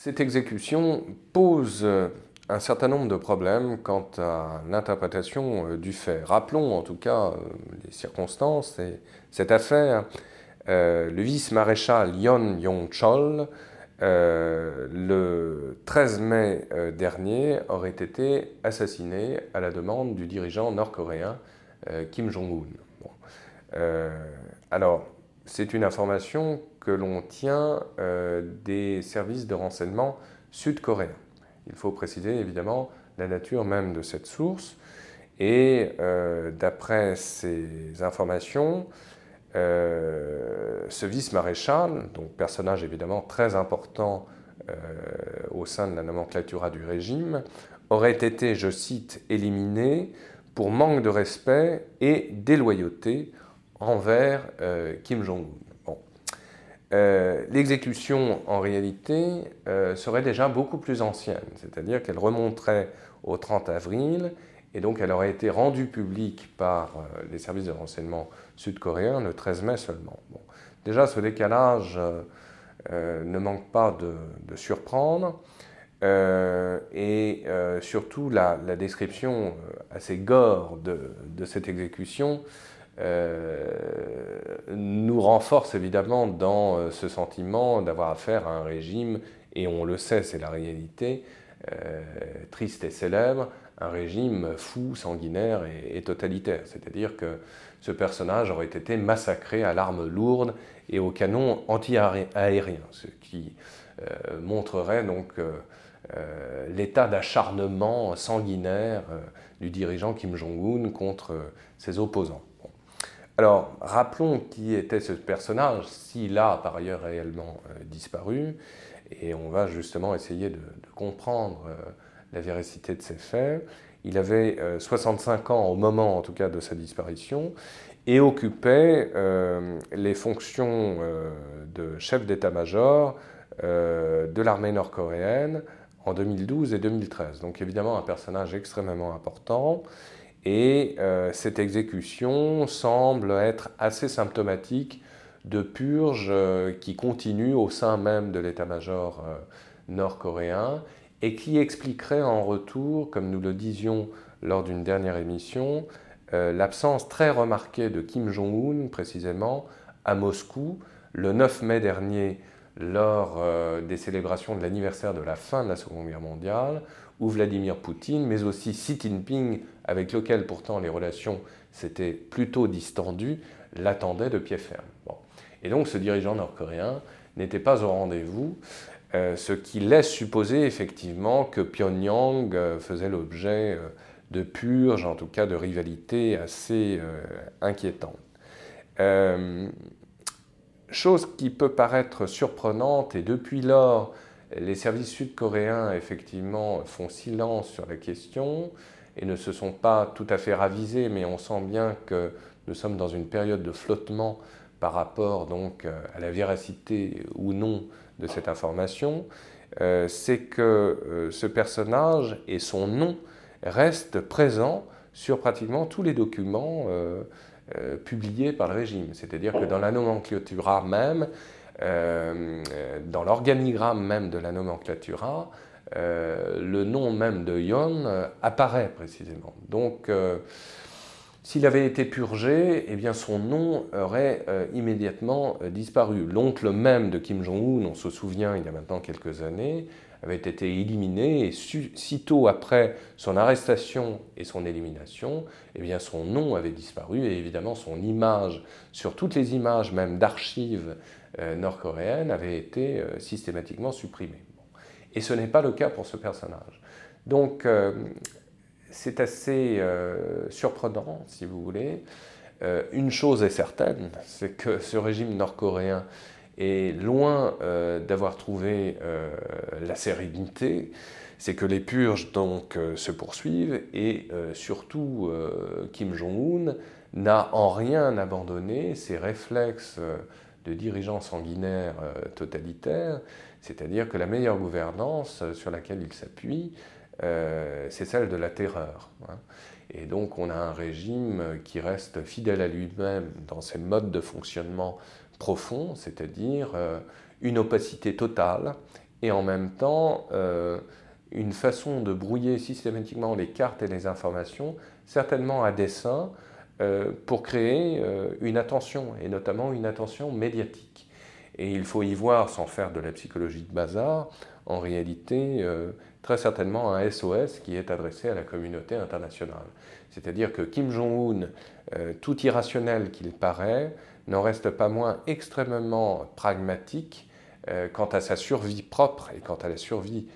Cette exécution pose un certain nombre de problèmes quant à l'interprétation du fait. Rappelons en tout cas les circonstances et cette affaire. le vice-maréchal Yon Yong-chol euh, le 13 mai euh, dernier, aurait été assassiné à la demande du dirigeant nord-coréen euh, Kim Jong-un. alors, c'est une information que l'on tient des services de renseignement sud-coréens. Il faut préciser évidemment la nature même de cette source. Et d'après ces informations, euh, ce vice-maréchal, donc personnage évidemment très important euh, au sein de la nomenclatura du régime, aurait été, je cite, éliminé pour manque de respect et déloyauté envers euh, Kim Jong-un. L'exécution, en réalité, serait déjà beaucoup plus ancienne, c'est-à-dire qu'elle remonterait au 30 avril et donc elle aurait été rendue publique par euh, les services de renseignement sud-coréens le 13 mai seulement. Déjà, ce décalage euh, euh, ne manque pas de, surprendre. et surtout, la, description assez gore de, cette exécution nous renforce évidemment dans ce sentiment d'avoir affaire à un régime, et on le sait, c'est la réalité, triste et célèbre, un régime fou, sanguinaire et, totalitaire. C'est-à-dire que ce personnage aurait été massacré à l'arme lourde et au canon anti-aérien, ce qui euh, montrerait donc euh, euh, l'état d'acharnement sanguinaire du dirigeant Kim Jong-un contre ses opposants. Alors, rappelons qui était ce personnage, s'il a par ailleurs réellement disparu, et on va justement essayer de, comprendre la véracité de ces faits. Il avait 65 euh, ans au moment, en tout cas, de sa disparition et occupait euh, les fonctions euh, de chef d'état-major de l'armée nord-coréenne en 2012 et 2013. Donc évidemment un personnage extrêmement important. Et cette exécution semble être assez symptomatique de purges qui continuent au sein même de l'état-major nord-coréen et qui expliquerait en retour, comme nous le disions lors d'une dernière émission, euh, l'absence très remarquée de Kim Jong-un, précisément, à Moscou, le 9 mai dernier, lors euh, des célébrations de l'anniversaire de la fin de la Seconde Guerre mondiale, où Vladimir Poutine, mais aussi Xi Jinping, avec lequel pourtant les relations s'étaient plutôt distendues, l'attendaient de pied ferme. Et donc ce dirigeant nord-coréen n'était pas au rendez-vous. Euh, ce qui laisse supposer effectivement que Pyongyang euh, faisait l'objet de purges, en tout cas de rivalités assez inquiétantes. Chose qui peut paraître surprenante, et depuis lors, les services sud-coréens effectivement font silence sur la question et ne se sont pas tout à fait ravisés, mais on sent bien que nous sommes dans une période de flottement par rapport donc à la véracité ou non de cette information, euh, c'est que euh, ce personnage et son nom restent présents sur pratiquement tous les documents euh, publiés par le régime. C'est-à-dire que dans la nomenclatura même, dans l'organigramme même de la nomenclatura, le nom même de Yon apparaît précisément. Donc, s'il avait été purgé, eh bien son nom aurait euh, immédiatement euh, disparu. L'oncle même de Kim Jong-un, on se souvient il y a maintenant quelques années, avait été éliminé et sitôt après son arrestation et son élimination, eh bien son nom avait disparu et évidemment son image, sur toutes les images même d'archives euh, nord-coréennes, avait été systématiquement supprimée. Et ce n'est pas le cas pour ce personnage. Donc c'est assez euh, surprenant, si vous voulez. Euh, une chose est certaine, c'est que ce régime nord-coréen est loin euh, d'avoir trouvé la sérénité, c'est que les purges donc se poursuivent et surtout Kim Jong-un n'a en rien abandonné ses réflexes de dirigeant sanguinaire totalitaire, c'est-à-dire que la meilleure gouvernance sur laquelle il s'appuie, euh, c'est celle de la terreur. Hein. Et donc on a un régime qui reste fidèle à lui-même dans ses modes de fonctionnement profonds, c'est-à-dire euh, une opacité totale et en même temps une façon de brouiller systématiquement les cartes et les informations, certainement à dessein, pour créer une attention, et notamment une attention médiatique. Et il faut y voir, sans faire de la psychologie de bazar, en réalité très certainement un SOS qui est adressé à la communauté internationale. C'est-à-dire que Kim Jong-un, euh, tout irrationnel qu'il paraît, n'en reste pas moins extrêmement pragmatique euh, quant à sa survie propre et quant à la survie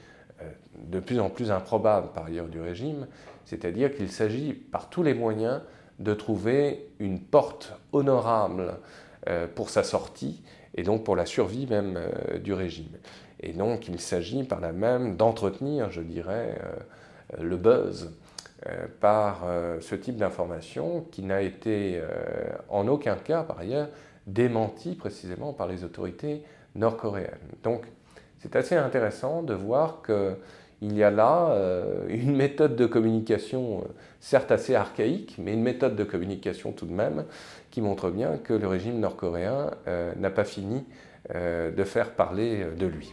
euh, de plus en plus improbable par ailleurs du régime, c'est-à-dire qu'il s'agit par tous les moyens de trouver une porte honorable pour sa sortie et donc pour la survie même du régime. Et donc il s'agit par là même d'entretenir, je dirais, le buzz euh, par euh, ce type d'information qui n'a été euh, en aucun cas, par ailleurs, démenti précisément par les autorités nord-coréennes. Donc c'est assez intéressant de voir qu'il y a là une méthode de communication, certes assez archaïque, mais une méthode de communication tout de même, qui montre bien que le régime nord-coréen n'a pas fini de faire parler de lui.